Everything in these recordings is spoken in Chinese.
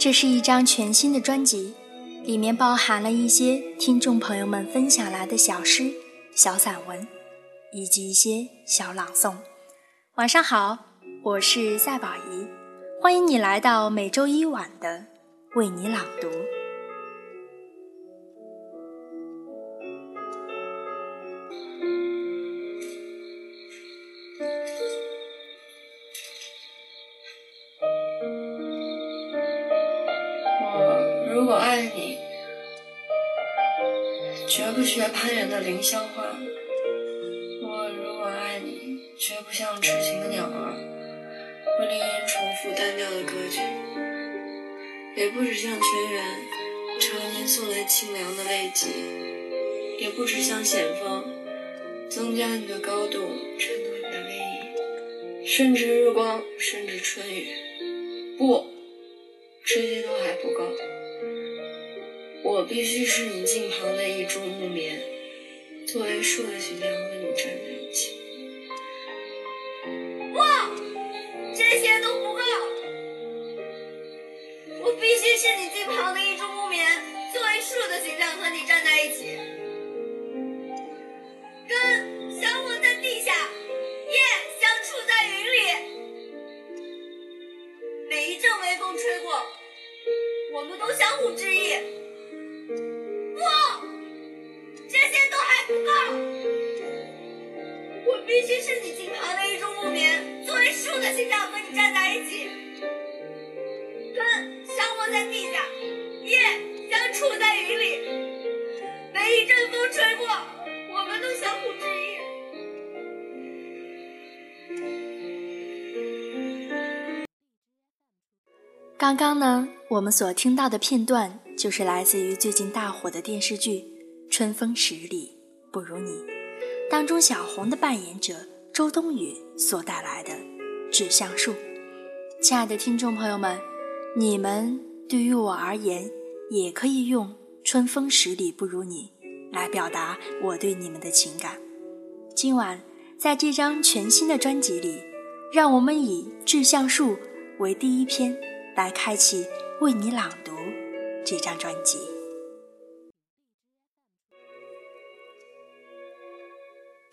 这是一张全新的专辑，里面包含了一些听众朋友们分享来的小诗、小散文，以及一些小朗诵。晚上好，我是赛宝仪，欢迎你来到每周一晚的为你朗读。如果爱你，绝不学攀援的凌霄花；我如果爱你，绝不像痴情的鸟儿，会令人重复单调的歌曲；也不只像泉源，常年送来清凉的慰藉；也不只像险峰，增加你的高度，衬托你的威仪；甚至日光，甚至春雨，不，这些都还不够。我必须是你近旁的一株木棉，作为树的形象和你站在一起。不，这些都不够。我必须是你近旁的一株木棉，作为树的形象和你站在一起。必须是你近旁的一株木棉，作为树的形象和你站在一起，根相握在地下，叶相触在云里。每一阵风吹过，我们都相互致意。刚刚呢，我们所听到的片段就是来自于最近大火的电视剧《春风十里不如你》。当中，小红的扮演者周冬雨所带来的《致橡树》，亲爱的听众朋友们，你们对于我而言，也可以用“春风十里不如你”来表达我对你们的情感。今晚，在这张全新的专辑里，让我们以《致橡树》为第一篇，来开启为你朗读这张专辑。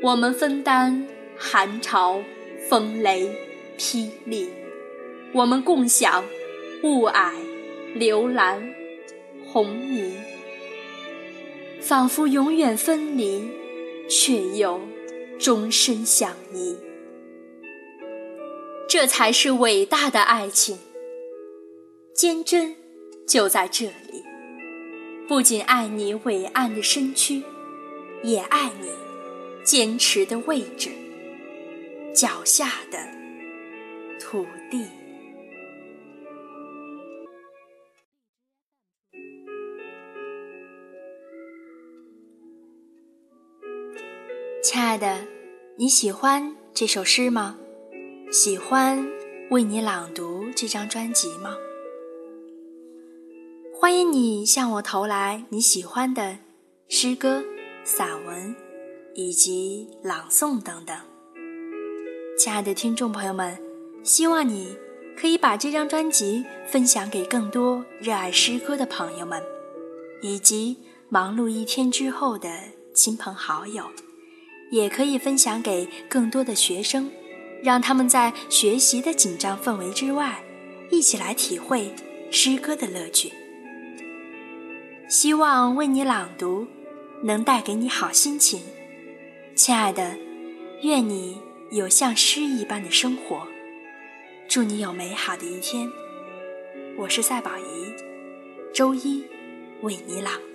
我们分担寒潮、风雷、霹雳；我们共享雾霭、流岚、红霓。仿佛永远分离，却又终身相依。这才是伟大的爱情，坚贞就在这里。不仅爱你伟岸的身躯，也爱你。坚持的位置，脚下的土地。亲爱的，你喜欢这首诗吗？喜欢为你朗读这张专辑吗？欢迎你向我投来你喜欢的诗歌、散文以及朗诵等等。亲爱的听众朋友们，希望你可以把这张专辑分享给更多热爱诗歌的朋友们，以及忙碌一天之后的亲朋好友，也可以分享给更多的学生，让他们在学习的紧张氛围之外，一起来体会诗歌的乐趣。希望为你朗读，能带给你好心情，亲爱的，愿你有像诗一般的生活，祝你有美好的一天。我是赛宝仪，周一为你朗。